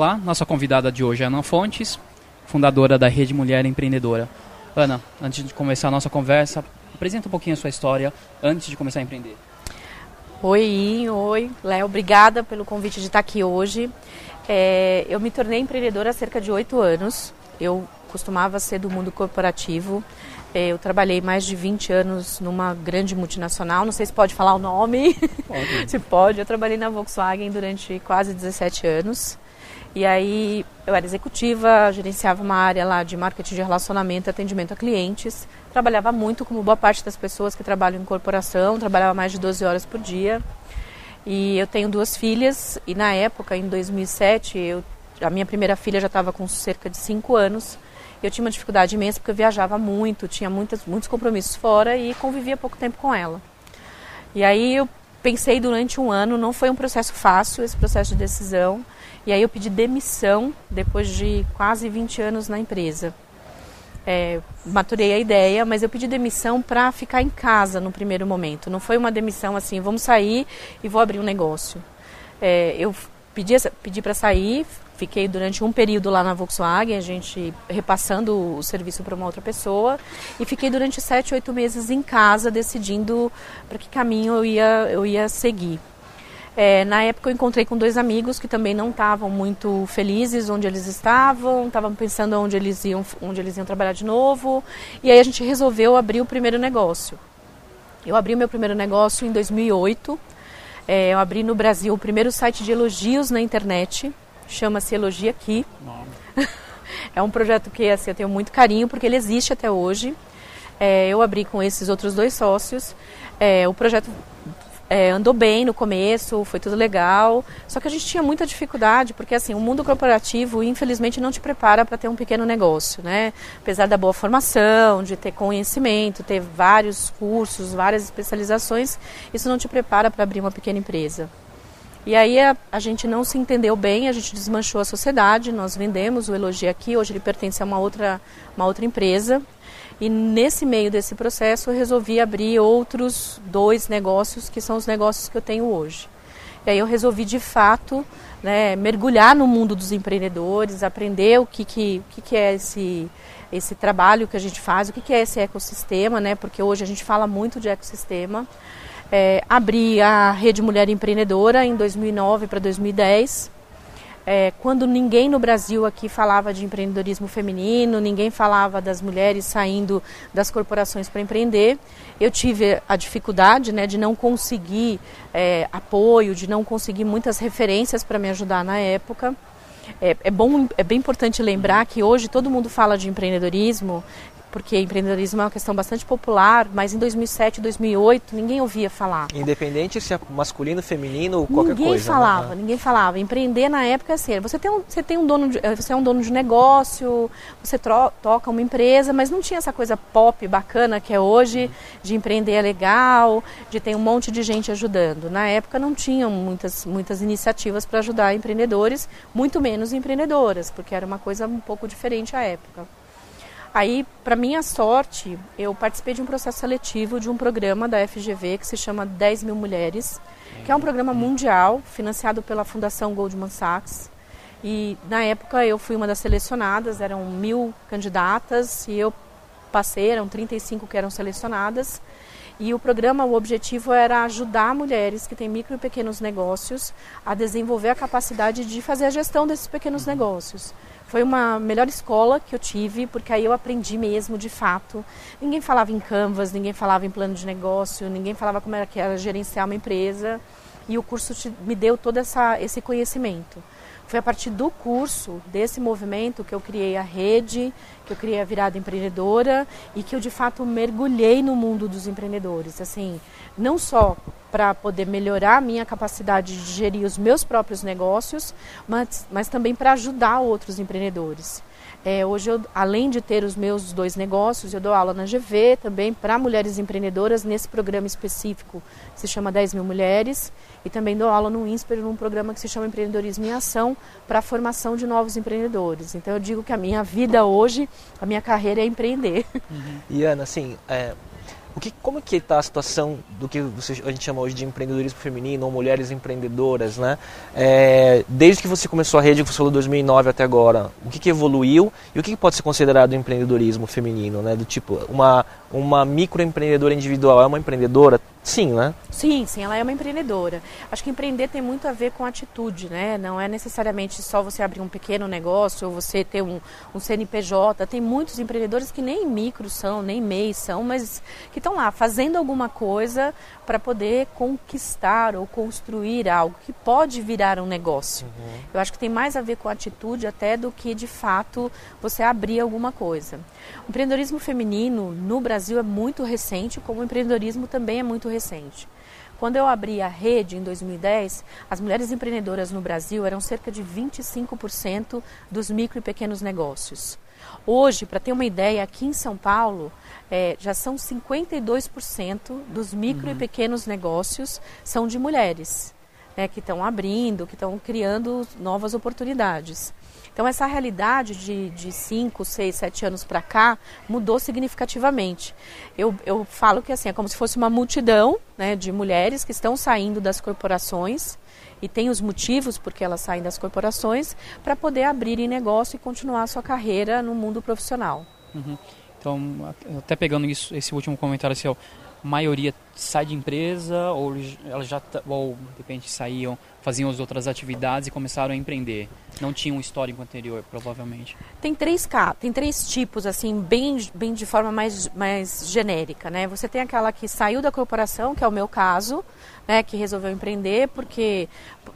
Olá, nossa convidada de hoje é Ana Fontes, fundadora da Rede Mulher Empreendedora. Ana, antes de começar a nossa conversa, apresenta um pouquinho a sua história antes de começar a empreender. Oi, oi, Léo, obrigada pelo convite de estar aqui hoje. É, eu me tornei empreendedora há cerca de oito anos. Eu costumava ser do mundo corporativo. É, eu trabalhei mais de 20 anos numa grande multinacional, não sei se pode falar o nome. Pode. se pode. Eu trabalhei na Volkswagen durante quase 17 anos. E aí eu era executiva, gerenciava uma área lá de marketing de relacionamento atendimento a clientes. Trabalhava muito, como boa parte das pessoas que trabalham em corporação, trabalhava mais de 12 horas por dia. E eu tenho duas filhas e na época, em 2007, eu, a minha primeira filha já estava com cerca de 5 anos eu tinha uma dificuldade imensa porque eu viajava muito, tinha muitas, muitos compromissos fora e convivia pouco tempo com ela. E aí eu pensei durante um ano, não foi um processo fácil esse processo de decisão, e aí eu pedi demissão depois de quase 20 anos na empresa. É, maturei a ideia, mas eu pedi demissão para ficar em casa no primeiro momento. Não foi uma demissão assim, vamos sair e vou abrir um negócio. É, eu pedi, pedi para sair, Fiquei durante um período lá na Volkswagen, a gente repassando o serviço para uma outra pessoa. E fiquei durante sete, oito meses em casa, decidindo para que caminho eu ia, eu ia seguir. É, na época eu encontrei com dois amigos que também não estavam muito felizes onde eles estavam, estavam pensando onde eles iam, onde eles iam trabalhar de novo. E aí a gente resolveu abrir o primeiro negócio. Eu abri o meu primeiro negócio em 2008. É, eu abri no Brasil o primeiro site de elogios na internet chama-se Elogia Aqui. é um projeto que assim, eu tenho muito carinho porque ele existe até hoje. É, eu abri com esses outros dois sócios. É, o projeto é, andou bem no começo, foi tudo legal. Só que a gente tinha muita dificuldade, porque assim, o mundo corporativo, infelizmente, não te prepara para ter um pequeno negócio, né? Apesar da boa formação, de ter conhecimento, ter vários cursos, várias especializações, isso não te prepara para abrir uma pequena empresa. E aí a, a, gente não se entendeu bem, a gente desmanchou a sociedade, nós vendemos o Elogia aqui, hoje ele pertence a uma outra, uma outra empresa. E nesse meio desse processo eu resolvi abrir outros dois negócios, que são os negócios que eu tenho hoje. E aí eu resolvi de fato né, mergulhar no mundo dos empreendedores, aprender o que, que, o que, que é esse, esse trabalho que a gente faz, o que, que é esse ecossistema, né, porque hoje a gente fala muito de ecossistema é, abri a Rede Mulher Empreendedora em 2009 para 2010. É, quando ninguém no Brasil aqui falava de empreendedorismo feminino, ninguém falava das mulheres saindo das corporações para empreender, eu tive a dificuldade né, de não conseguir é, apoio, de não conseguir muitas referências para me ajudar na época. É, é, bom, é bem importante lembrar que hoje todo mundo fala de empreendedorismo porque empreendedorismo é uma questão bastante popular, mas em 2007, 2008 ninguém ouvia falar. Independente se é masculino, feminino ou qualquer ninguém coisa. Ninguém falava, né? ninguém falava. Empreender na época é assim, você tem um, você tem um dono, de, eh, você é um dono de negócio, você tro, toca uma empresa, mas não tinha essa coisa pop bacana que é hoje uhum. de empreender é legal, de ter um monte de gente ajudando. Na época não tinham muitas muitas iniciativas para ajudar empreendedores, muito menos empreendedoras, porque era uma coisa um pouco diferente à época. Aí, para minha sorte, eu participei de um processo seletivo de um programa da FGV que se chama 10 mil mulheres, que é um programa mundial financiado pela Fundação Goldman Sachs. E na época eu fui uma das selecionadas, eram mil candidatas e eu passei, eram 35 que eram selecionadas. E o programa, o objetivo era ajudar mulheres que têm micro e pequenos negócios a desenvolver a capacidade de fazer a gestão desses pequenos negócios. Foi uma melhor escola que eu tive, porque aí eu aprendi mesmo, de fato. Ninguém falava em canvas, ninguém falava em plano de negócio, ninguém falava como era que era gerenciar uma empresa. E o curso te, me deu todo essa, esse conhecimento. Foi a partir do curso, desse movimento, que eu criei a rede, que eu criei a virada empreendedora e que eu de fato mergulhei no mundo dos empreendedores. Assim, não só para poder melhorar a minha capacidade de gerir os meus próprios negócios, mas, mas também para ajudar outros empreendedores. É, hoje, eu, além de ter os meus dois negócios, eu dou aula na GV também para mulheres empreendedoras nesse programa específico que se chama 10 mil mulheres e também dou aula no INSPER num programa que se chama Empreendedorismo em Ação para a formação de novos empreendedores. Então eu digo que a minha vida hoje, a minha carreira é empreender. Uhum. E Ana, assim, é, O que, como que está a situação do que você, a gente chama hoje de empreendedorismo feminino ou mulheres empreendedoras, né? É, desde que você começou a rede, que você falou 2009 até agora, o que, que evoluiu e o que, que pode ser considerado empreendedorismo feminino, né? Do tipo, uma, uma microempreendedora individual é uma empreendedora? Sim, né? Sim, sim, ela é uma empreendedora. Acho que empreender tem muito a ver com atitude, né? Não é necessariamente só você abrir um pequeno negócio ou você ter um, um CNPJ. Tem muitos empreendedores que nem micro são, nem MEI são, mas que estão lá fazendo alguma coisa para poder conquistar ou construir algo que pode virar um negócio. Uhum. Eu acho que tem mais a ver com atitude até do que de fato você abrir alguma coisa. O empreendedorismo feminino no Brasil é muito recente, como o empreendedorismo também é muito recente. Quando eu abri a rede em 2010, as mulheres empreendedoras no Brasil eram cerca de 25% dos micro e pequenos negócios. Hoje, para ter uma ideia, aqui em São Paulo, é, já são 52% dos micro uhum. e pequenos negócios são de mulheres, né, que estão abrindo, que estão criando novas oportunidades. Então, essa realidade de 5, 6, 7 anos para cá mudou significativamente. Eu, eu falo que assim, é como se fosse uma multidão né, de mulheres que estão saindo das corporações e tem os motivos porque elas saem das corporações para poder abrirem negócio e continuar a sua carreira no mundo profissional. Uhum. Então, até pegando isso, esse último comentário seu, a maioria sai de empresa ou elas já ou de repente saíam, faziam as outras atividades e começaram a empreender. Não tinham um histórico anterior, provavelmente. Tem três tem três tipos assim, bem bem de forma mais mais genérica, né? Você tem aquela que saiu da corporação, que é o meu caso, né, que resolveu empreender porque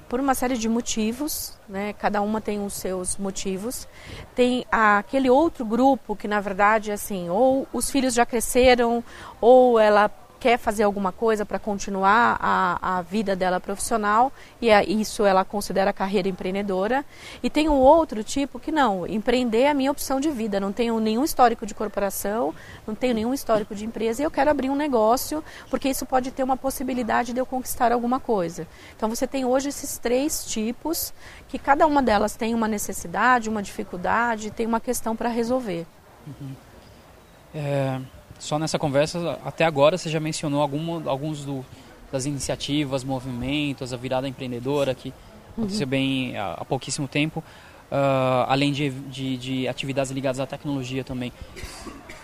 por uma série de motivos, né, cada uma tem os seus motivos. Tem aquele outro grupo que na verdade assim, ou os filhos já cresceram, ou ela quer fazer alguma coisa para continuar a, a vida dela profissional e é, isso ela considera carreira empreendedora. E tem um outro tipo que não, empreender é a minha opção de vida, não tenho nenhum histórico de corporação, não tenho nenhum histórico de empresa e eu quero abrir um negócio porque isso pode ter uma possibilidade de eu conquistar alguma coisa. Então você tem hoje esses três tipos que cada uma delas tem uma necessidade, uma dificuldade, tem uma questão para resolver. Uhum. É só nessa conversa, até agora, você já mencionou algum, alguns do, das iniciativas, movimentos, a virada empreendedora que aconteceu uhum. bem há, há, pouquíssimo tempo, uh, além de, de, de, atividades ligadas à tecnologia também.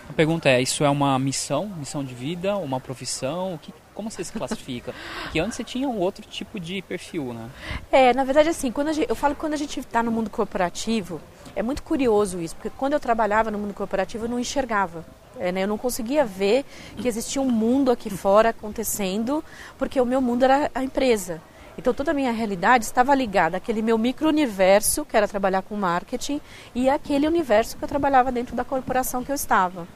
A pergunta é, isso é uma missão, missão de vida, uma profissão? O que, como você se classifica? Porque antes você tinha um outro tipo de perfil, né? É, na verdade, assim, quando gente, eu falo que quando a gente está no mundo corporativo, é muito curioso isso, porque quando eu trabalhava no mundo corporativo eu não enxergava. É, né? Eu não conseguia ver que existia um mundo aqui fora acontecendo, porque o meu mundo era a empresa. Então toda a minha realidade estava ligada àquele meu micro-universo, que era trabalhar com marketing, e aquele universo que eu trabalhava dentro da corporação que eu estava.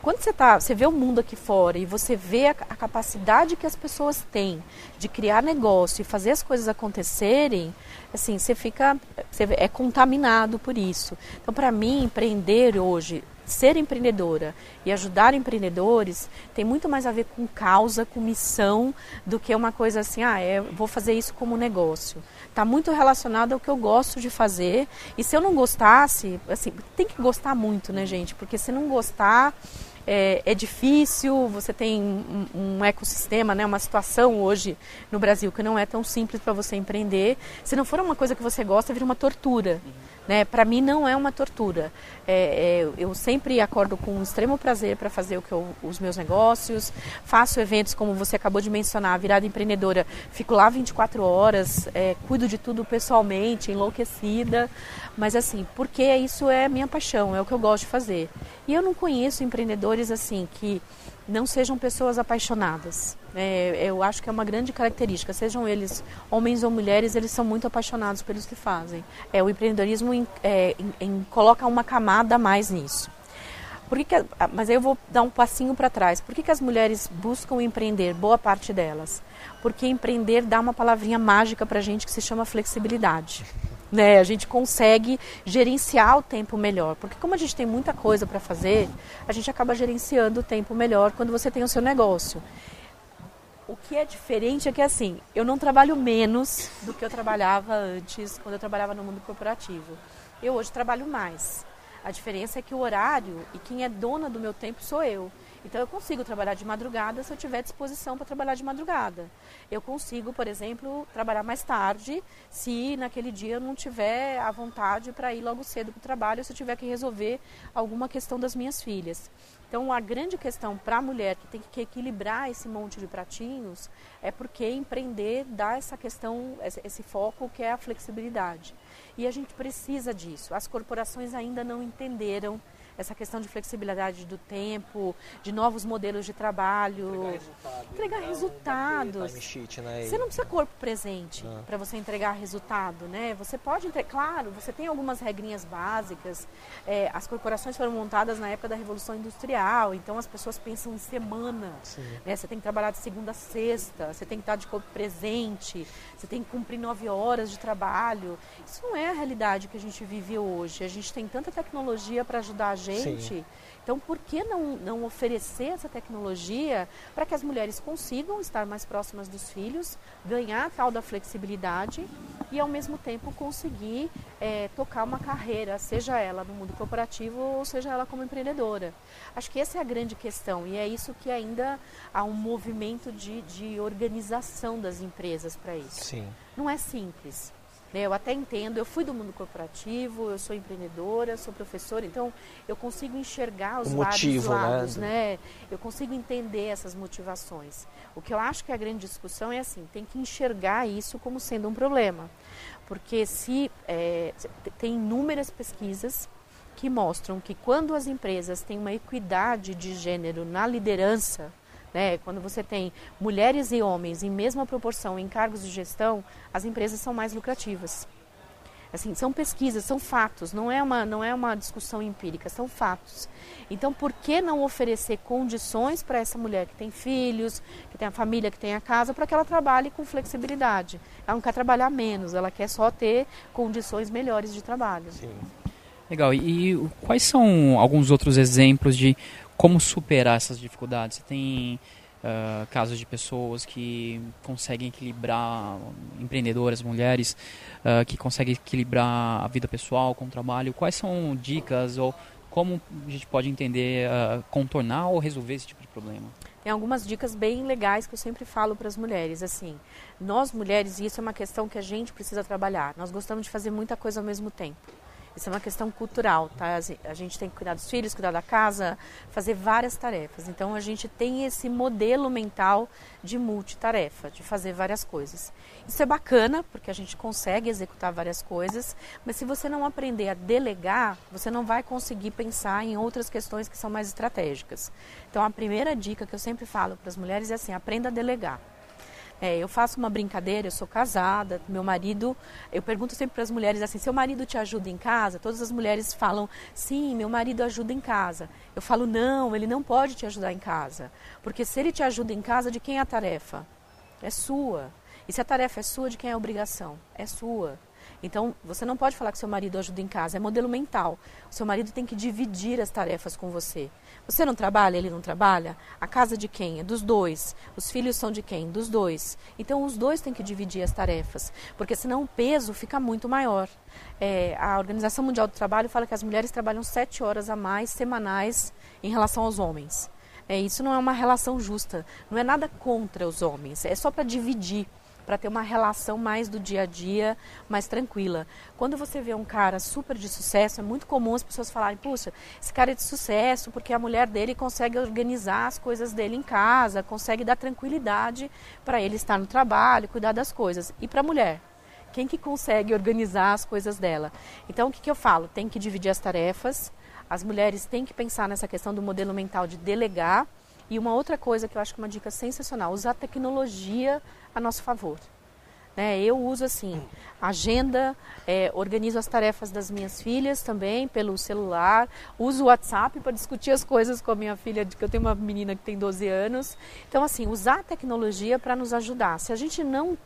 Quando você, tá, você vê o mundo aqui fora e você vê a, a capacidade que as pessoas têm de criar negócio e fazer as coisas acontecerem, assim, você fica, você é contaminado por isso. Então, para mim, empreender hoje ser empreendedora e ajudar empreendedores tem muito mais a ver com causa, com missão, do que uma coisa assim, ah, é, vou fazer isso como negócio. Está muito relacionado ao que eu gosto de fazer. E se eu não gostasse, assim, tem que gostar muito, né, gente? Porque se não gostar, é, é difícil, você tem um, um, ecossistema, né, uma situação hoje no Brasil que não é tão simples para você empreender. Se não for uma coisa que você gosta, vira uma tortura. Uhum. Né? Para mim não é uma tortura. É, é, eu sempre acordo com um extremo prazer para fazer o que eu, os meus negócios, faço eventos como você acabou de mencionar, virada empreendedora, fico lá 24 horas, é, cuido de tudo pessoalmente, enlouquecida, mas assim, porque isso é minha paixão, é o que eu gosto de fazer. E eu não conheço empreendedores assim que não sejam pessoas apaixonadas. É, eu acho que é uma grande característica, sejam eles homens ou mulheres, eles são muito apaixonados pelos que fazem. É, o empreendedorismo em, é, em, coloca uma camada a mais nisso. Por que que, mas aí eu vou dar um passinho para trás. Por que, que as mulheres buscam empreender? Boa parte delas. Porque empreender dá uma palavrinha mágica para a gente que se chama flexibilidade né? A gente consegue gerenciar o tempo melhor, porque como a gente tem muita coisa para fazer, a gente acaba gerenciando o tempo melhor quando você tem o seu negócio. O que é diferente é que assim, eu não trabalho menos do que eu trabalhava antes, quando eu trabalhava no mundo corporativo. Eu hoje trabalho mais. A diferença é que o horário e quem é dona do meu tempo sou eu. Então eu consigo trabalhar de madrugada se eu tiver disposição para trabalhar de madrugada. Eu consigo, por exemplo, trabalhar mais tarde se naquele dia eu não tiver a vontade para ir logo cedo para o trabalho, se eu tiver que resolver alguma questão das minhas filhas. Então, a grande questão para a mulher que tem que equilibrar esse monte de pratinhos é porque empreender dá essa questão, esse foco que é a flexibilidade. E a gente precisa disso. As corporações ainda não entenderam essa questão de flexibilidade do tempo, de novos modelos de trabalho. Entregar resultados. Time sheet, né? Você não precisa corpo presente para você entregar resultado, né? Você pode, entregar, claro, você tem algumas regrinhas básicas. É, as corporações foram montadas na época da Revolução Industrial, então as pessoas pensam em semana. Né? Você tem que trabalhar de segunda a sexta, você tem que estar de corpo presente, você tem que cumprir nove horas de trabalho. Isso não é a realidade que a gente vive hoje. A gente tem tanta tecnologia para ajudar a gente. Sim. Então, por que não, não oferecer essa tecnologia para que as mulheres consigam estar mais próximas dos filhos, ganhar a tal da flexibilidade e, ao mesmo tempo, conseguir é, tocar uma carreira, seja ela no mundo corporativo ou seja ela como empreendedora? Acho que essa é a grande questão e é isso que ainda há um movimento de, de organização das empresas para isso. Sim. Não é simples. Né? Eu até entendo, eu fui do mundo corporativo, eu sou empreendedora, sou professora, então eu consigo enxergar os o motivo, vários lados, né? né? Eu consigo entender essas motivações. O que eu acho que a grande discussão é assim, tem que enxergar isso como sendo um problema. Porque se é, tem inúmeras pesquisas que mostram que quando as empresas têm uma equidade de gênero na liderança, né? Quando você tem mulheres e homens em mesma proporção em cargos de gestão, as empresas são mais lucrativas. Assim, são pesquisas, são fatos, não é uma, não é uma discussão empírica, são fatos. Então, por que não oferecer condições para essa mulher que tem filhos, que tem a família, que tem a casa, para que ela trabalhe com flexibilidade? Ela não quer trabalhar menos, ela quer só ter condições melhores de trabalho. Sim. Legal. E, quais são alguns outros exemplos de como superar essas dificuldades? Você tem uh, casos de pessoas que conseguem equilibrar, empreendedoras, mulheres, uh, que conseguem equilibrar a vida pessoal com o trabalho. Quais são dicas ou como a gente pode entender, uh, contornar ou resolver esse tipo de problema? Tem algumas dicas bem legais que eu sempre falo para as mulheres. Assim, nós mulheres, e isso é uma questão que a gente precisa trabalhar, nós gostamos de fazer muita coisa ao mesmo tempo. Isso é uma questão cultural, tá? A gente tem que cuidar dos filhos, cuidar da casa, fazer várias tarefas. Então a gente tem esse modelo mental de multitarefa, de fazer várias coisas. Isso é bacana, porque a gente consegue executar várias coisas, mas se você não aprender a delegar, você não vai conseguir pensar em outras questões que são mais estratégicas. Então a primeira dica que eu sempre falo para as mulheres é assim: aprenda a delegar. É, eu faço uma brincadeira, eu sou casada, meu marido, eu pergunto sempre para as mulheres assim, seu marido te ajuda em casa? Todas as mulheres falam, sim, meu marido ajuda em casa. Eu falo, não, ele não pode te ajudar em casa. Porque se ele te ajuda em casa, de quem é a tarefa? É sua. E se a tarefa é sua, de quem é a obrigação? É sua. Então, você não pode falar que seu marido ajuda em casa, é modelo mental. O seu marido tem que dividir as tarefas com você. Você não trabalha, ele não trabalha? A casa de quem? É dos dois. Os filhos são de quem? Dos dois. Então, os dois têm que dividir as tarefas, porque senão o peso fica muito maior. É, a Organização Mundial do Trabalho fala que as mulheres trabalham sete horas a mais semanais em relação aos homens. É, isso não é uma relação justa, não é nada contra os homens, é só para dividir para ter uma relação mais do dia a dia, mais tranquila. Quando você vê um cara super de sucesso, é muito comum as pessoas falarem: puxa, esse cara é de sucesso porque a mulher dele consegue organizar as coisas dele em casa, consegue dar tranquilidade para ele estar no trabalho, cuidar das coisas. E para a mulher? Quem que consegue organizar as coisas dela? Então, o que, que eu falo? Tem que dividir as tarefas. As mulheres têm que pensar nessa questão do modelo mental de delegar. E uma outra coisa que eu acho que é uma dica sensacional, usar tecnologia a nosso favor. Né? Eu uso assim, agenda, é, organizo as tarefas das minhas filhas também pelo celular, uso o WhatsApp para discutir as coisas com a minha filha, que eu tenho uma menina que tem 12 anos. Então, assim, usar a tecnologia para nos ajudar. Se a gente não,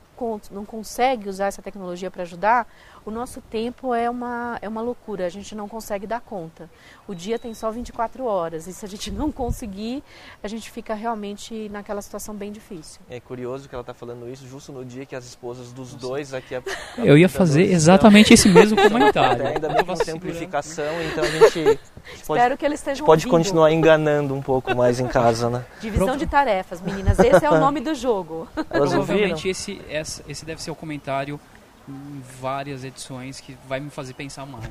não consegue usar essa tecnologia para ajudar, o nosso tempo é uma, é uma loucura, a gente não consegue dar conta. O dia tem só 24 horas e se a gente não conseguir, a gente fica realmente naquela situação bem difícil. É curioso que ela está falando isso justo no dia que as esposas dos dois aqui... Eu ia fazer exatamente esse mesmo comentário. É, ainda bem que tem simplificação, então a gente... Pode, Espero que eles estejam Pode ouvindo. continuar enganando um pouco mais em casa, né? Divisão Pro... de tarefas, meninas. Esse é o nome do jogo. Provavelmente esse, esse deve ser o comentário em várias edições que vai me fazer pensar mais.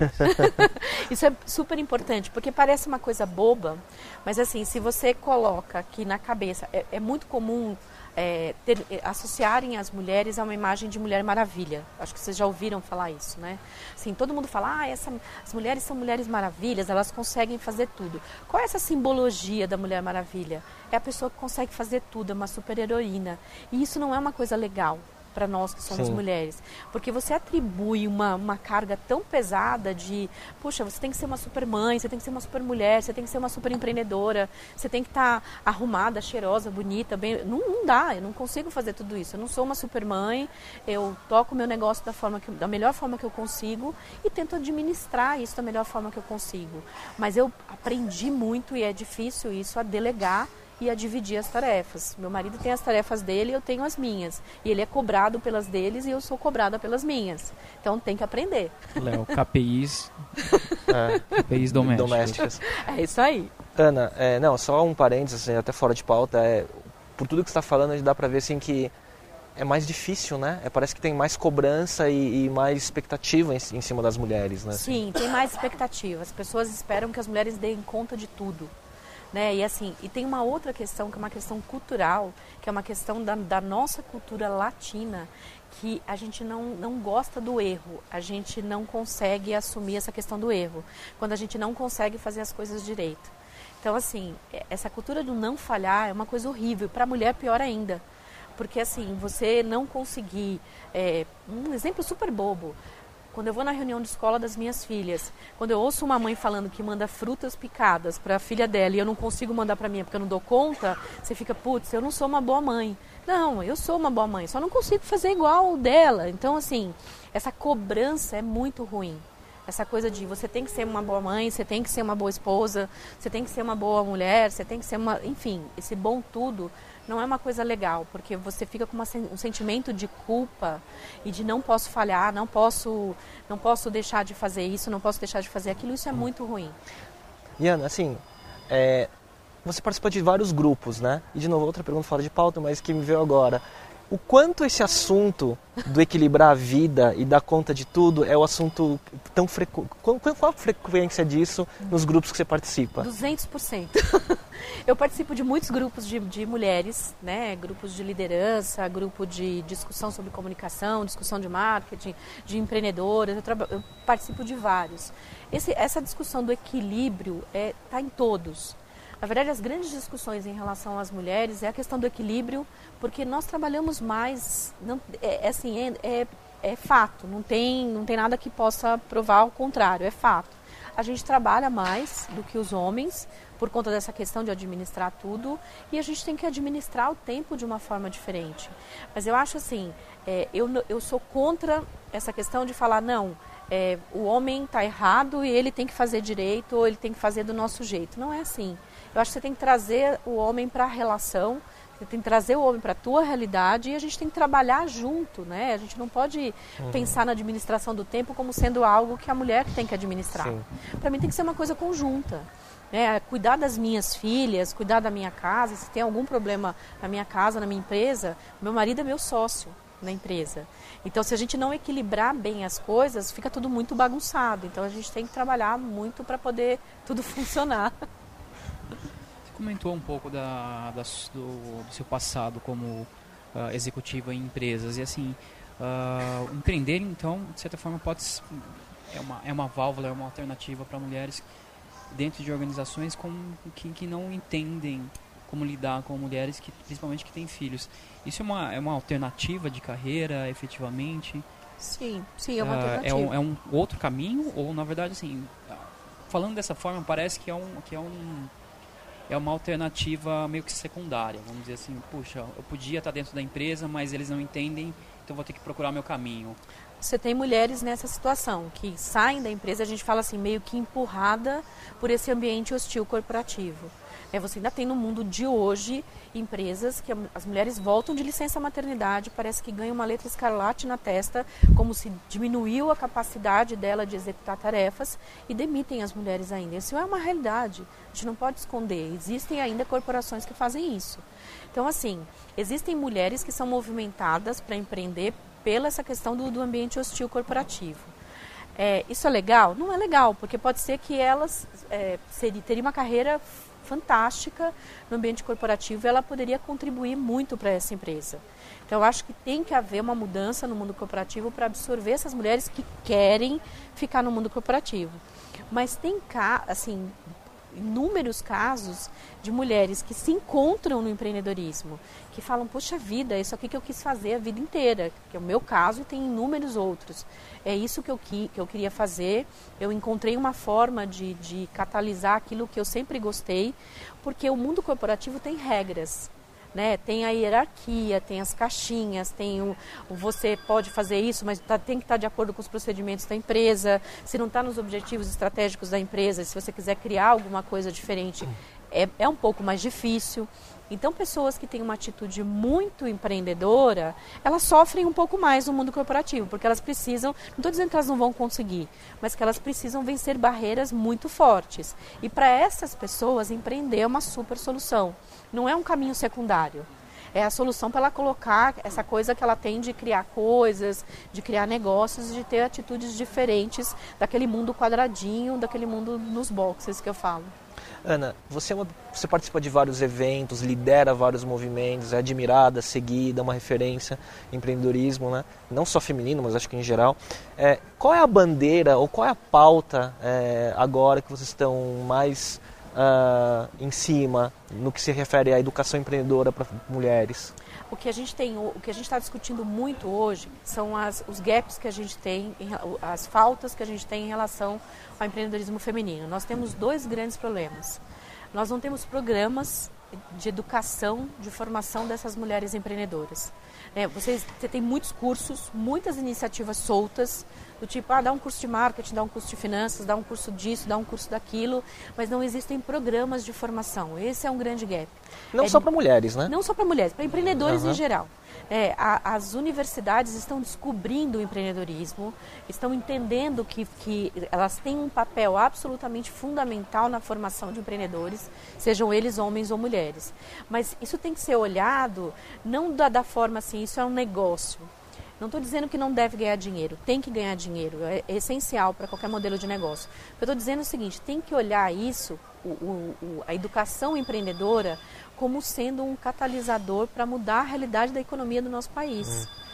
Isso é super importante, porque parece uma coisa boba, mas assim, se você coloca aqui na cabeça, é, é muito comum é, ter, é, associarem as mulheres a uma imagem de Mulher Maravilha. Acho que vocês já ouviram falar isso, né? Assim, todo mundo fala, ah, essa, as mulheres são mulheres maravilhas, elas conseguem fazer tudo. Qual é essa simbologia da Mulher Maravilha? É a pessoa que consegue fazer tudo, é uma super heroína. E isso não é uma coisa legal para nós que somos Sim. mulheres. Porque você atribui uma, uma carga tão pesada de, puxa, você tem que ser uma super mãe, você tem que ser uma super mulher, você tem que ser uma super empreendedora, você tem que estar tá arrumada, cheirosa, bonita, bem. Não, não dá, eu não consigo fazer tudo isso. Eu não sou uma super mãe, eu toco o meu negócio da, forma que, da melhor forma que eu consigo e tento administrar isso da melhor forma que eu consigo. Mas eu aprendi muito e é difícil isso a delegar e a dividir as tarefas. Meu marido tem as tarefas dele e eu tenho as minhas. E ele é cobrado pelas deles e eu sou cobrada pelas minhas. Então tem que aprender. Léo, KPIs, é, KPIs domésticos. domésticos. É isso aí. Ana, é, não, só um parênteses, assim, até fora de pauta, é, por tudo que você está falando, dá para ver assim que é mais difícil, né? É, parece que tem mais cobrança e, e mais expectativa em, em, cima das mulheres, né? Sim, tem mais expectativa. As pessoas esperam que as mulheres deem conta de tudo. Né? E assim, e tem uma outra questão que é uma questão cultural, que é uma questão da, da nossa cultura latina, que a gente não, não gosta do erro, a gente não consegue assumir essa questão do erro, quando a gente não consegue fazer as coisas direito. Então, assim, é, essa cultura do não falhar é uma coisa horrível, para a mulher pior ainda. Porque, assim, você não conseguir. É, um exemplo super bobo. Quando eu vou na reunião de escola das minhas filhas, quando eu ouço uma mãe falando que manda frutas picadas para a filha dela e eu não consigo mandar para mim porque eu não dou conta, você fica, putz, eu não sou uma boa mãe. Não, eu sou uma boa mãe, só não consigo fazer igual dela. Então, assim, essa cobrança é muito ruim. Essa coisa de você tem que ser uma boa mãe, você tem que ser uma boa esposa, você tem que ser uma boa mulher, você tem que ser uma. Enfim, esse bom tudo não é uma coisa legal, porque você fica com uma, um sentimento de culpa e de não posso falhar, não posso, não posso deixar de fazer isso, não posso deixar de fazer aquilo. Isso é hum. muito ruim. Iana, assim, é, você participa de vários grupos, né? E de novo, outra pergunta fora de pauta, mas que me veio agora o quanto esse assunto do equilibrar a vida e dar conta de tudo é o assunto tão frequente. Qual, a frequência disso nos grupos que você participa? 200%. Eu participo de muitos grupos de, de mulheres, né? grupos de liderança, grupo de discussão sobre comunicação, discussão de marketing, de empreendedoras. Eu, eu participo de vários. Esse, essa discussão do equilíbrio está é, tá em todos. Na verdade, as grandes discussões em relação às mulheres é a questão do equilíbrio, porque nós trabalhamos mais, não, é, é assim, é, é, é fato, não tem, não tem nada que possa provar o contrário, é fato. A gente trabalha mais do que os homens por conta dessa questão de administrar tudo e a gente tem que administrar o tempo de uma forma diferente. Mas eu acho assim, é, eu, eu sou contra essa questão de falar, não, é, o homem está errado e ele tem que fazer direito ou ele tem que fazer do nosso jeito. Não é assim. Eu acho que você tem que trazer o homem para a relação, você tem que trazer o homem para a tua realidade e a gente tem que trabalhar junto, né? A gente não pode uhum. pensar na administração do tempo como sendo algo que a mulher tem que administrar. Para mim tem que ser uma coisa conjunta. Né? Cuidar das minhas filhas, cuidar da minha casa. Se tem algum problema na minha casa, na minha empresa, meu marido é meu sócio na empresa. Então, se a gente não equilibrar bem as coisas, fica tudo muito bagunçado. Então, a gente tem que trabalhar muito para poder tudo funcionar comentou um pouco da, da do, do, seu passado como uh, executiva em empresas. E assim uh, empreender então de certa forma pode é uma é uma válvula é uma alternativa para mulheres dentro de organizações com que, que não entendem como lidar com mulheres que principalmente que têm filhos. Isso é uma é uma alternativa de carreira efetivamente? Sim sim é uma alternativa uh, é, um, é um outro caminho? Ou na verdade assim falando dessa forma parece que é um que é um é uma alternativa meio que secundária. Vamos dizer assim, puxa, eu podia estar dentro da empresa, mas eles não entendem, então vou ter que procurar meu caminho. você tem mulheres nessa situação, que saem da empresa, a gente fala assim, meio que empurrada por esse ambiente hostil corporativo. É, você ainda tem no mundo de hoje empresas que as mulheres voltam de licença maternidade, parece que ganham uma letra escarlate na testa, como se diminuiu a capacidade dela de executar tarefas e demitem as mulheres ainda. Isso é uma realidade, a gente não pode esconder. Existem ainda corporações que fazem isso. Então, assim, existem mulheres que são movimentadas para empreender pela essa questão do, do ambiente hostil corporativo. É, isso é legal? Não é legal, porque pode ser que elas é, teriam uma carreira fantástica no ambiente corporativo, ela poderia contribuir muito para essa empresa. Então, acho que tem que haver uma mudança no mundo corporativo para absorver essas mulheres que querem ficar no mundo corporativo. Mas tem, assim, inúmeros casos de mulheres que se encontram no empreendedorismo, que falam, poxa vida, isso aqui que eu quis fazer a vida inteira, que é o meu caso e tem inúmeros outros. É isso que eu, que eu queria fazer, eu encontrei uma forma de, de catalisar aquilo que eu sempre gostei, porque o mundo corporativo tem regras. Né? Tem a hierarquia, tem as caixinhas, tem o, o você pode fazer isso, mas tá, tem que estar tá de acordo com os procedimentos da empresa. Se não está nos objetivos estratégicos da empresa, se você quiser criar alguma coisa diferente, é, é um pouco mais difícil. Então, pessoas que têm uma atitude muito empreendedora, elas sofrem um pouco mais no mundo corporativo, porque elas precisam, não estou dizendo que elas não vão conseguir, mas que elas precisam vencer barreiras muito fortes. E para essas pessoas, empreender é uma super solução. Não é um caminho secundário. É a solução para ela colocar essa coisa que ela tem de criar coisas, de criar negócios, de ter atitudes diferentes daquele mundo quadradinho, daquele mundo nos boxes que eu falo. Ana, você, é uma, você participa de vários eventos, lidera vários movimentos, é admirada, seguida, uma referência em empreendedorismo, né? não só feminino, mas acho que em geral. É, qual é a bandeira ou qual é a pauta é, agora que vocês estão mais uh, em cima no que se refere à educação empreendedora para mulheres? O que a gente tem, o que a gente está discutindo muito hoje são as, os gaps que a gente tem, as faltas que a gente tem em relação ao empreendedorismo feminino. Nós temos dois grandes problemas. Nós não temos programas de educação, de formação dessas mulheres empreendedoras. É, você, tem muitos cursos, muitas iniciativas soltas, do tipo, ah, dá um curso de marketing, dá um curso de finanças, dá um curso disso, dá um curso daquilo, mas não existem programas de formação. Esse é um grande gap. Não é, só para mulheres, né? Não só para mulheres, para empreendedores uhum. em geral. É, a, as universidades estão descobrindo o empreendedorismo, estão entendendo que, que elas têm um papel absolutamente fundamental na formação de empreendedores, sejam eles homens ou mulheres. Mas isso tem que ser olhado não da, da forma assim, isso é um negócio. Não estou dizendo que não deve ganhar dinheiro, tem que ganhar dinheiro, é, é essencial para qualquer modelo de negócio. Eu estou dizendo é o seguinte: tem que olhar isso, o, o, a educação empreendedora, como sendo um catalisador para mudar a realidade da economia do nosso país. Hum.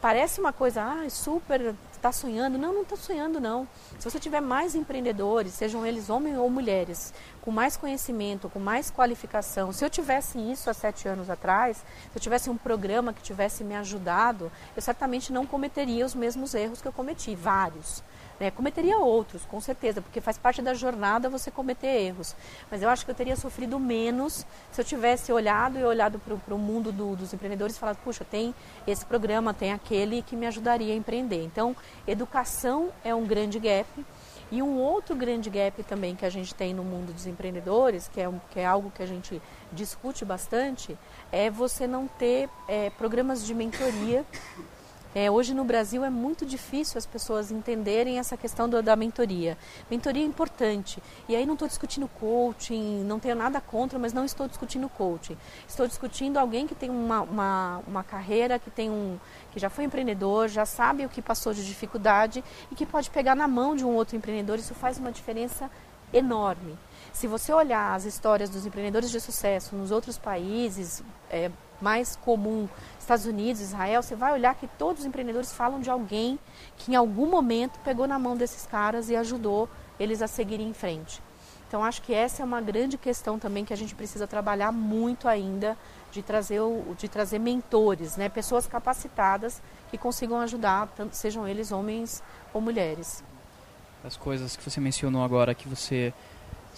Parece uma coisa, ah, super, está sonhando. Não, não está sonhando, não. Se você tiver mais empreendedores, sejam eles homens ou mulheres, com mais conhecimento, com mais qualificação. Se eu tivesse isso há sete anos atrás, se eu tivesse um programa que tivesse me ajudado, eu certamente não cometeria os mesmos erros que eu cometi, vários. Né? Cometeria outros, com certeza, porque faz parte da jornada você cometer erros. Mas eu acho que eu teria sofrido menos se eu tivesse olhado e olhado para o mundo do, dos empreendedores e falado, puxa, tem esse programa, tem aquele que me ajudaria a empreender. Então, educação é um grande gap. E um outro grande gap também que a gente tem no mundo dos empreendedores, que é, que é algo que a gente discute bastante, é você não ter é, programas de mentoria é, hoje no Brasil é muito difícil as pessoas entenderem essa questão do, da mentoria. Mentoria é importante. E aí não estou discutindo coaching, não tenho nada contra, mas não estou discutindo coaching. Estou discutindo alguém que tem uma, uma, uma carreira, que tem um, que já foi empreendedor, já sabe o que passou de dificuldade e que pode pegar na mão de um outro empreendedor. Isso faz uma diferença enorme. Se você olhar as histórias dos empreendedores de sucesso nos outros países, é mais comum Estados Unidos, Israel, você vai olhar que todos os empreendedores falam de alguém que em algum momento pegou na mão desses caras e ajudou eles a seguirem em frente. Então acho que essa é uma grande questão também que a gente precisa trabalhar muito ainda de trazer, o, de trazer mentores, né? pessoas capacitadas que consigam ajudar, tanto sejam eles homens ou mulheres. As coisas que você mencionou agora que você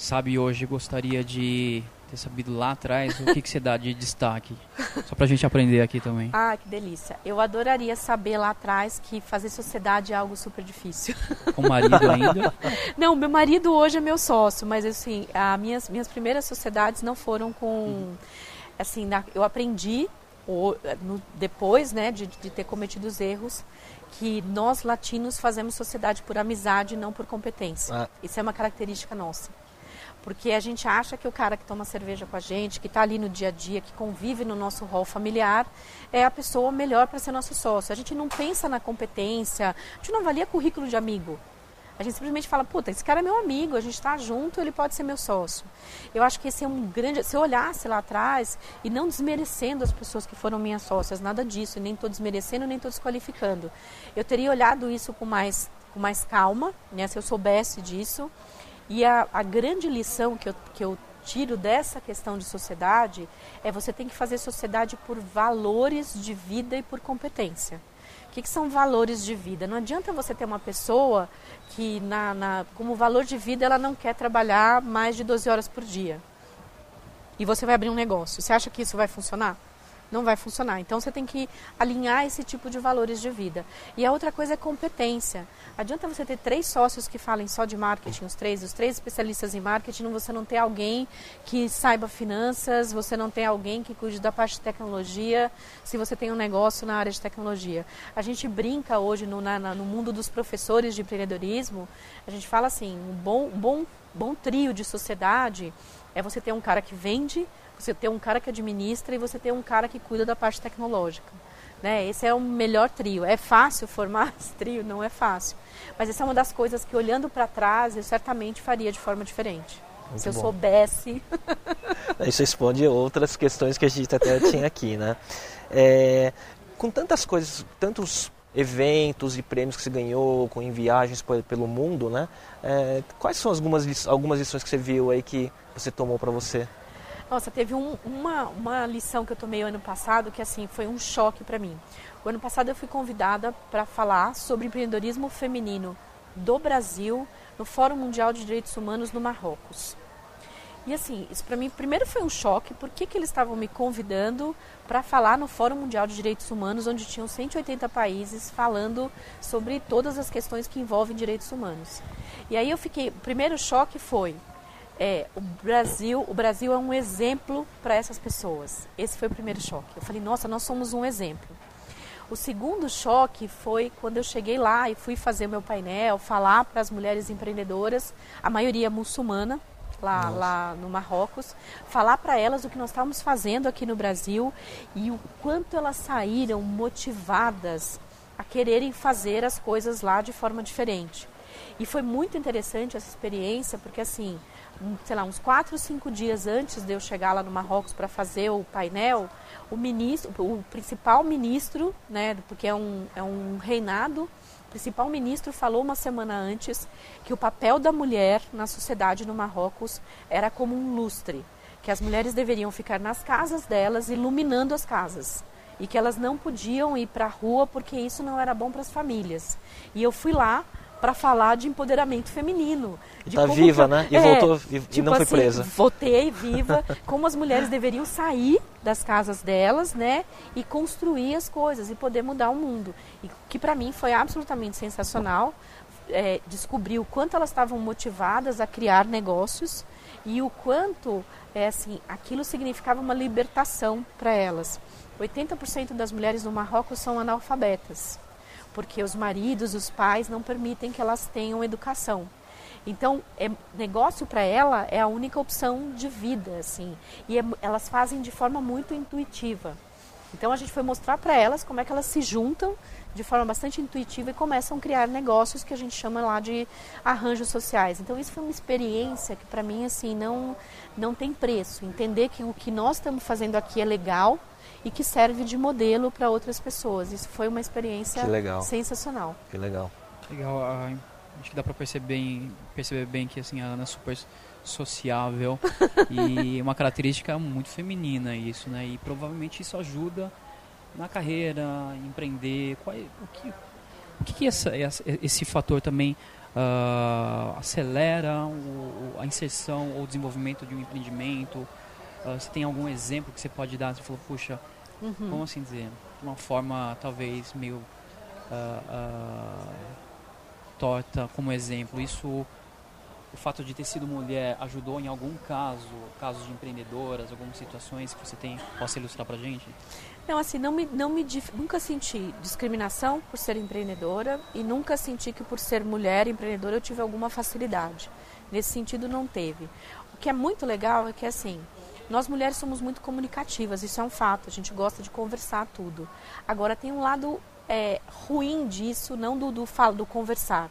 sabe hoje gostaria de ter sabido lá atrás, o que, que você dá de destaque? Só pra gente aprender aqui também. Ah, que delícia. Eu adoraria saber lá atrás que fazer sociedade é algo super difícil. Com o marido ainda? Não, meu marido hoje é meu sócio, mas assim, as minhas, minhas primeiras sociedades não foram com. Uhum. Assim, na, eu aprendi ou, no, depois né, de, de ter cometido os erros que nós latinos fazemos sociedade por amizade e não por competência. Ah. Isso é uma característica nossa. Porque a gente acha que o cara que toma cerveja com a gente, que está ali no dia a dia, que convive no nosso rol familiar, é a pessoa melhor para ser nosso sócio. A gente não pensa na competência, a gente não avalia currículo de amigo. A gente simplesmente fala, puta, esse cara é meu amigo, a gente está junto, ele pode ser meu sócio. Eu acho que esse é um grande. Se eu olhasse lá atrás, e não desmerecendo as pessoas que foram minhas sócias, nada disso, nem estou desmerecendo, nem estou desqualificando. Eu teria olhado isso com mais, com mais calma, né, se eu soubesse disso. E a, a grande lição que eu, que eu tiro dessa questão de sociedade é você tem que fazer sociedade por valores de vida e por competência. O que, que, são valores de vida? Não adianta você ter uma pessoa que, na, na, como valor de vida, ela não quer trabalhar mais de 12 horas por dia. E você vai abrir um negócio. Você acha que isso vai funcionar? Não vai funcionar. Então você tem que alinhar esse tipo de valores de vida. E a outra coisa é competência. Adianta você ter três sócios que falem só de marketing, os três, os três especialistas em marketing, você não ter alguém que saiba finanças, você não tem alguém que cuide da parte de tecnologia, se você tem um negócio na área de tecnologia. A gente brinca hoje no, na, no mundo dos professores de empreendedorismo, a gente fala assim, um bom, bom, bom trio de sociedade é você ter um cara que vende, você ter um cara que administra e você ter um cara que cuida da parte tecnológica. Né? Esse é o melhor trio. É fácil formar esse trio? Não é fácil. Mas essa é uma das coisas que, olhando para trás, eu certamente faria de forma diferente. Muito se eu bom. soubesse. Isso responde outras questões que a gente até tinha aqui, né? É, com tantas coisas, tantos eventos e prêmios que você ganhou, com em viagens pelo mundo, né? É, quais são algumas, algumas lições que você viu aí que você tomou para você? Nossa, teve um, uma, uma lição que eu tomei ano passado que assim foi um choque para mim. O ano passado eu fui convidada para falar sobre empreendedorismo feminino do Brasil no Fórum Mundial de Direitos Humanos no Marrocos. E assim, isso para mim primeiro foi um choque, porque que eles estavam me convidando para falar no Fórum Mundial de Direitos Humanos, onde tinham 180 países falando sobre todas as questões que envolvem direitos humanos. E aí eu fiquei, o primeiro choque foi, é, o Brasil, o Brasil é um exemplo para essas pessoas. Esse foi o primeiro choque. Eu falei, nossa, nós somos um exemplo. O segundo choque foi quando eu cheguei lá e fui fazer meu painel, falar para as mulheres empreendedoras, a maioria muçulmana, lá, lá no Marrocos, falar para elas o que nós estávamos fazendo aqui no Brasil e o quanto elas saíram motivadas a quererem fazer as coisas lá de forma diferente. E foi muito interessante essa experiência, porque assim, sei lá, uns quatro, cinco dias antes de eu chegar lá no Marrocos para fazer o painel, o ministro, o principal ministro, né, porque é um, é um reinado, o principal ministro falou uma semana antes que o papel da mulher na sociedade no Marrocos era como um lustre, que as mulheres deveriam ficar nas casas delas iluminando as casas e que elas não podiam ir para a rua porque isso não era bom para as famílias. E eu fui lá para falar de empoderamento feminino. De tá viva, que, né? E é, voltou e, tipo não foi assim, presa. Voltei viva, como as mulheres deveriam sair das casas delas, né, e construir as coisas e poder mudar o mundo. E que para mim foi absolutamente sensacional. É, descobrir o quanto elas estavam motivadas a criar negócios e o quanto é assim aquilo significava uma libertação para elas. 80% das mulheres no Marrocos são analfabetas porque os maridos, os pais não permitem que elas tenham educação. Então, é, negócio para ela é a única opção de vida, assim. E é, elas fazem de forma muito intuitiva. Então, a gente foi mostrar para elas como é que elas se juntam de forma bastante intuitiva e começam a criar negócios que a gente chama lá de arranjos sociais. Então, isso foi uma experiência que para mim, assim, não, não tem preço. Entender que o que nós estamos fazendo aqui é legal, e que serve de modelo para outras pessoas. Isso foi uma experiência que sensacional. Que legal. Legal, acho que dá para perceber, perceber bem que assim, a Ana é super sociável e uma característica muito feminina isso, né? E provavelmente isso ajuda na carreira, empreender. Qual, é, o que, o que, que essa, esse fator também uh, acelera o, a inserção ou desenvolvimento de um empreendimento? Uh, você tem algum exemplo que você pode dar? Você falou, puxa, uhum. como assim dizer? Uma forma talvez meio uh, uh, torta como exemplo. Isso, o fato de ter sido mulher ajudou em algum caso, casos de empreendedoras, algumas situações que você tem, possa ilustrar pra gente? Não, assim, não me, não me, nunca senti discriminação por ser empreendedora e nunca senti que por ser mulher empreendedora eu tive alguma facilidade. Nesse sentido, não teve. O que é muito legal é que, assim, nós mulheres somos muito comunicativas, isso é um fato, a gente gosta de conversar tudo. Agora, tem um lado é, ruim disso, não do, do, do conversar.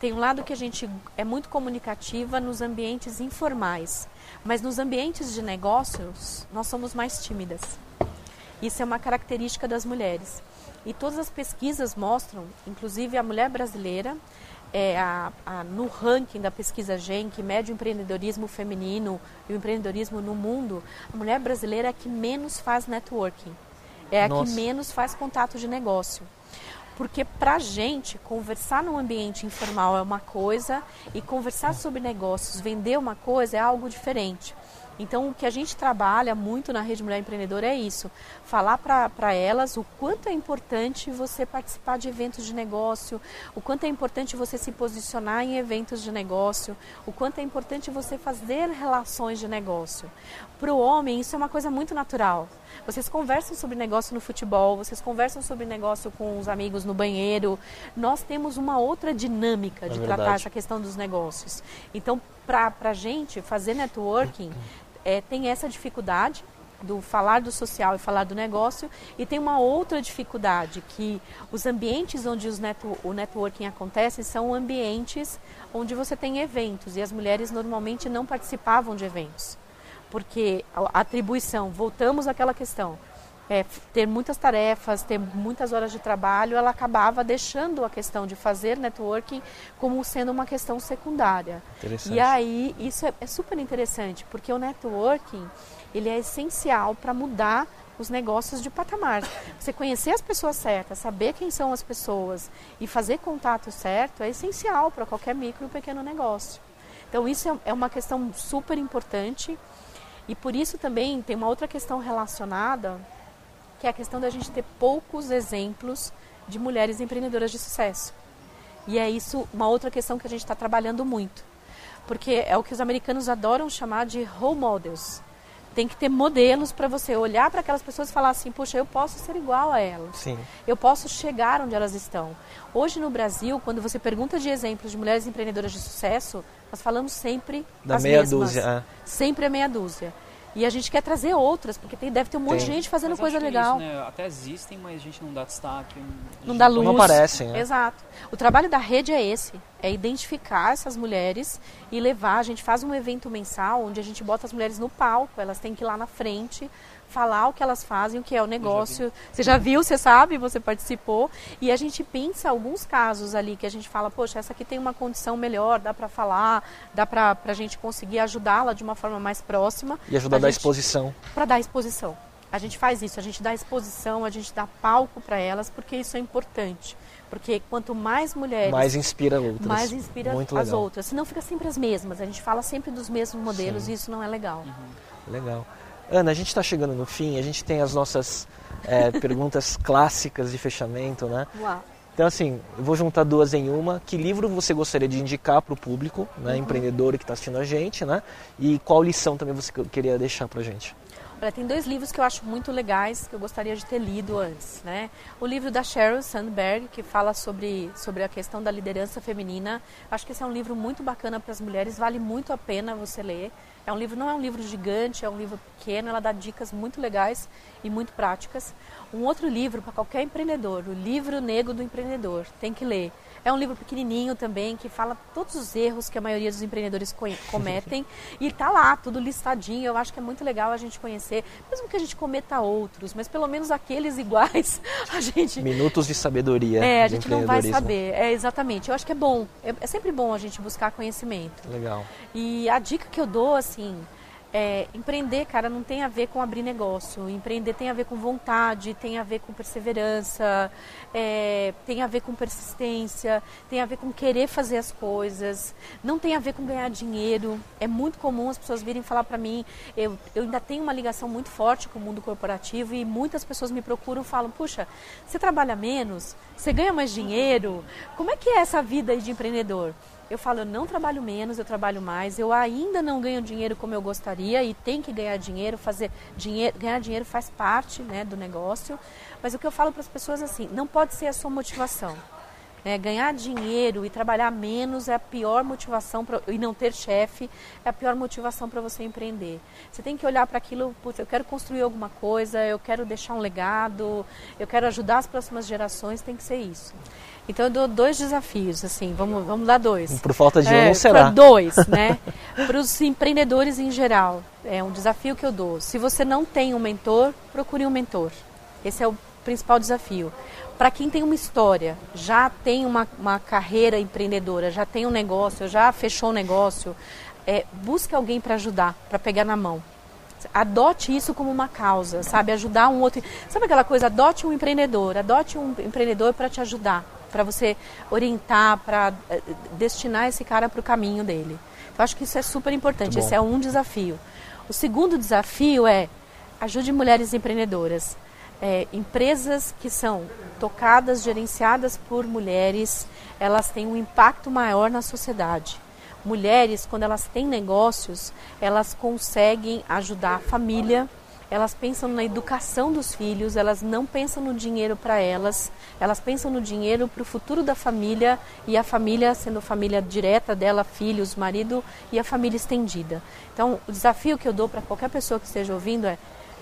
Tem um lado que a gente é muito comunicativa nos ambientes informais, mas nos ambientes de negócios nós somos mais tímidas. Isso é uma característica das mulheres. E todas as pesquisas mostram, inclusive a mulher brasileira, é, a, a, no ranking da pesquisa GEM, que mede o empreendedorismo feminino e o empreendedorismo no mundo, a mulher brasileira é a que menos faz networking, é a Nossa. que menos faz contato de negócio. Porque para a gente, conversar num ambiente informal é uma coisa e conversar sobre negócios, vender uma coisa é algo diferente. Então, o que a gente trabalha muito na Rede Mulher Empreendedora é isso: falar para elas o quanto é importante você participar de eventos de negócio, o quanto é importante você se posicionar em eventos de negócio, o quanto é importante você fazer relações de negócio. Para o homem, isso é uma coisa muito natural. Vocês conversam sobre negócio no futebol, vocês conversam sobre negócio com os amigos no banheiro. Nós temos uma outra dinâmica de é tratar essa questão dos negócios. Então, para a gente fazer networking, é, tem essa dificuldade do falar do social e falar do negócio e tem uma outra dificuldade que os ambientes onde os o networking acontece são ambientes onde você tem eventos e as mulheres normalmente não participavam de eventos porque a atribuição voltamos àquela questão é, ter muitas tarefas, ter muitas horas de trabalho, ela acabava deixando a questão de fazer networking como sendo uma questão secundária. E aí isso é, é super interessante, porque o networking ele é essencial para mudar os negócios de patamar. Você conhecer as pessoas certas, saber quem são as pessoas e fazer contato certo é essencial para qualquer micro e pequeno negócio. Então isso é, é uma questão super importante e por isso também tem uma outra questão relacionada que é a questão da gente ter poucos exemplos de mulheres empreendedoras de sucesso. E é isso uma outra questão que a gente está trabalhando muito. Porque é o que os americanos adoram chamar de role models. Tem que ter modelos para você olhar para aquelas pessoas e falar assim: puxa, eu posso ser igual a elas. Sim. Eu posso chegar onde elas estão. Hoje no Brasil, quando você pergunta de exemplos de mulheres empreendedoras de sucesso, nós falamos sempre da meia mesmas. dúzia. É. Sempre a meia dúzia. E a gente quer trazer outras, porque tem, deve ter um monte tem. de gente fazendo mas coisa legal. É isso, né? Até existem, mas a gente não dá destaque. Não dá luz. Não aparecem. Né? Exato. O trabalho da rede é esse, é identificar essas mulheres e levar. A gente faz um evento mensal onde a gente bota as mulheres no palco, elas têm que ir lá na frente falar o que elas fazem, o que é o negócio. Já você já viu, você sabe, você participou. E a gente pensa alguns casos ali que a gente fala, poxa, essa aqui tem uma condição melhor, dá para falar, dá para a gente conseguir ajudá-la de uma forma mais próxima. E ajudar a dar exposição. Para dar exposição. A gente faz isso, a gente dá exposição, a gente dá palco para elas, porque isso é importante. Porque quanto mais mulheres. Mais inspira outras. Mais inspira Muito as legal. outras. Senão fica sempre as mesmas. A gente fala sempre dos mesmos modelos Sim. e isso não é legal. Uhum. Legal. Ana, a gente está chegando no fim, a gente tem as nossas é, perguntas clássicas de fechamento, né? Uau. Então, assim, eu vou juntar duas em uma. Que livro você gostaria de indicar para o público, né, uhum. empreendedor que está assistindo a gente, né? E qual lição também você queria deixar para a gente? Olha, tem dois livros que eu acho muito legais que eu gostaria de ter lido antes, né? O livro da Sheryl Sandberg, que fala sobre, sobre a questão da liderança feminina. Acho que esse é um livro muito bacana para as mulheres, vale muito a pena você ler. É um livro, não é um livro gigante, é um livro pequeno, ela dá dicas muito legais e muito práticas. Um outro livro para qualquer empreendedor, o Livro Negro do Empreendedor, tem que ler. É um livro pequenininho também que fala todos os erros que a maioria dos empreendedores cometem e está lá tudo listadinho. Eu acho que é muito legal a gente conhecer, mesmo que a gente cometa outros, mas pelo menos aqueles iguais a gente. Minutos de sabedoria. É, a gente não vai saber. É exatamente. Eu acho que é bom. É, é sempre bom a gente buscar conhecimento. Legal. E a dica que eu dou assim É, empreender, cara, não tem a ver com abrir negócio. Empreender tem a ver com vontade, tem a ver com perseverança, é, tem a ver com persistência, tem a ver com querer fazer as coisas. Não tem a ver com ganhar dinheiro. É muito comum as pessoas virem falar para mim. Eu, eu ainda tenho uma ligação muito forte com o mundo corporativo e muitas pessoas me procuram e falam: puxa, você trabalha menos, você ganha mais dinheiro. Como é que é essa vida de empreendedor? Eu falo, eu não trabalho menos, eu trabalho mais, eu ainda não ganho dinheiro como eu gostaria e tem que ganhar dinheiro, fazer dinheiro, ganhar dinheiro faz parte né, do negócio. Mas o que eu falo para as pessoas é assim, não pode ser a sua motivação. É, ganhar dinheiro e trabalhar menos é a pior motivação pra, e não ter chefe é a pior motivação para você empreender. Você tem que olhar para aquilo, eu quero construir alguma coisa, eu quero deixar um legado, eu quero ajudar as próximas gerações, tem que ser isso. Então eu dou dois desafios, assim, vamos, vamos dar dois. Por falta de um, é, será? Dois, né? para os empreendedores em geral, é um desafio que eu dou. Se você não tem um mentor, procure um mentor. Esse é o principal desafio. Para quem tem uma história, já tem uma, uma carreira empreendedora, já tem um negócio, já fechou um negócio, é, busque alguém para ajudar, para pegar na mão adote isso como uma causa, sabe? Ajudar um outro. Sabe aquela coisa? Adote um empreendedor, adote um empreendedor para te ajudar para você orientar, para eh, destinar esse cara para o caminho dele. Eu acho que isso é super importante. Esse é um desafio. O segundo desafio é ajude mulheres empreendedoras. É, empresas que são tocadas, gerenciadas por mulheres, elas têm um impacto maior na sociedade. Mulheres, quando elas têm negócios, elas conseguem ajudar a família elas pensam na educação dos filhos, elas não pensam no dinheiro para elas, elas pensam no dinheiro para o futuro da família e a família sendo família direta dela, filhos, marido e a família estendida. Então, o desafio que eu dou para qualquer pessoa que esteja ouvindo é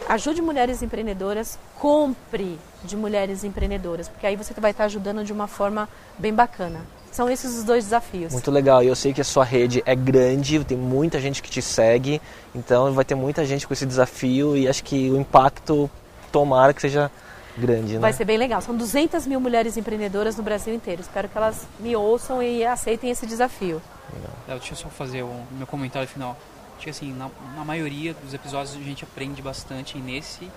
ajude mulheres empreendedoras, compre de mulheres empreendedoras, porque aí você vai estar ajudando de uma forma bem bacana. São esses os dois desafios. Muito legal. E eu sei que a sua rede é grande, tem muita gente que te segue, então vai ter muita gente com esse desafio e acho que o impacto, tomara que seja grande. Né? Vai ser bem legal. São 200 mil mulheres empreendedoras no Brasil inteiro. Espero que elas me ouçam e aceitem esse desafio. Legal. É, deixa eu só fazer o meu comentário final. Acho que assim, na, na maioria dos episódios a gente aprende bastante e nesse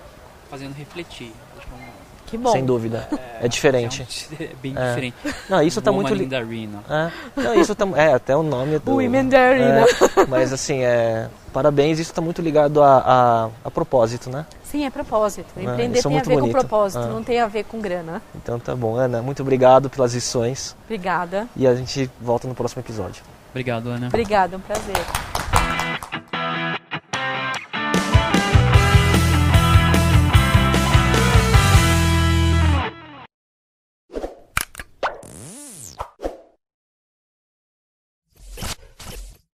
fazendo refletir. Acho que é um que bom. Sem dúvida. É, é diferente. É, bem é. diferente. Não, isso está muito li... Arena. É. Não, isso tá, é até o nome do Women da Arena. É, mas assim, é, parabéns, isso está muito ligado a, a, a, propósito, né? Sim, é propósito. É, Empreender tem a ver bonito. com propósito, não tem a ver com grana. Então tá bom, Ana, muito obrigado pelas lições. Obrigada. E a gente volta no próximo episódio. Obrigado, Ana. Obrigada, um prazer.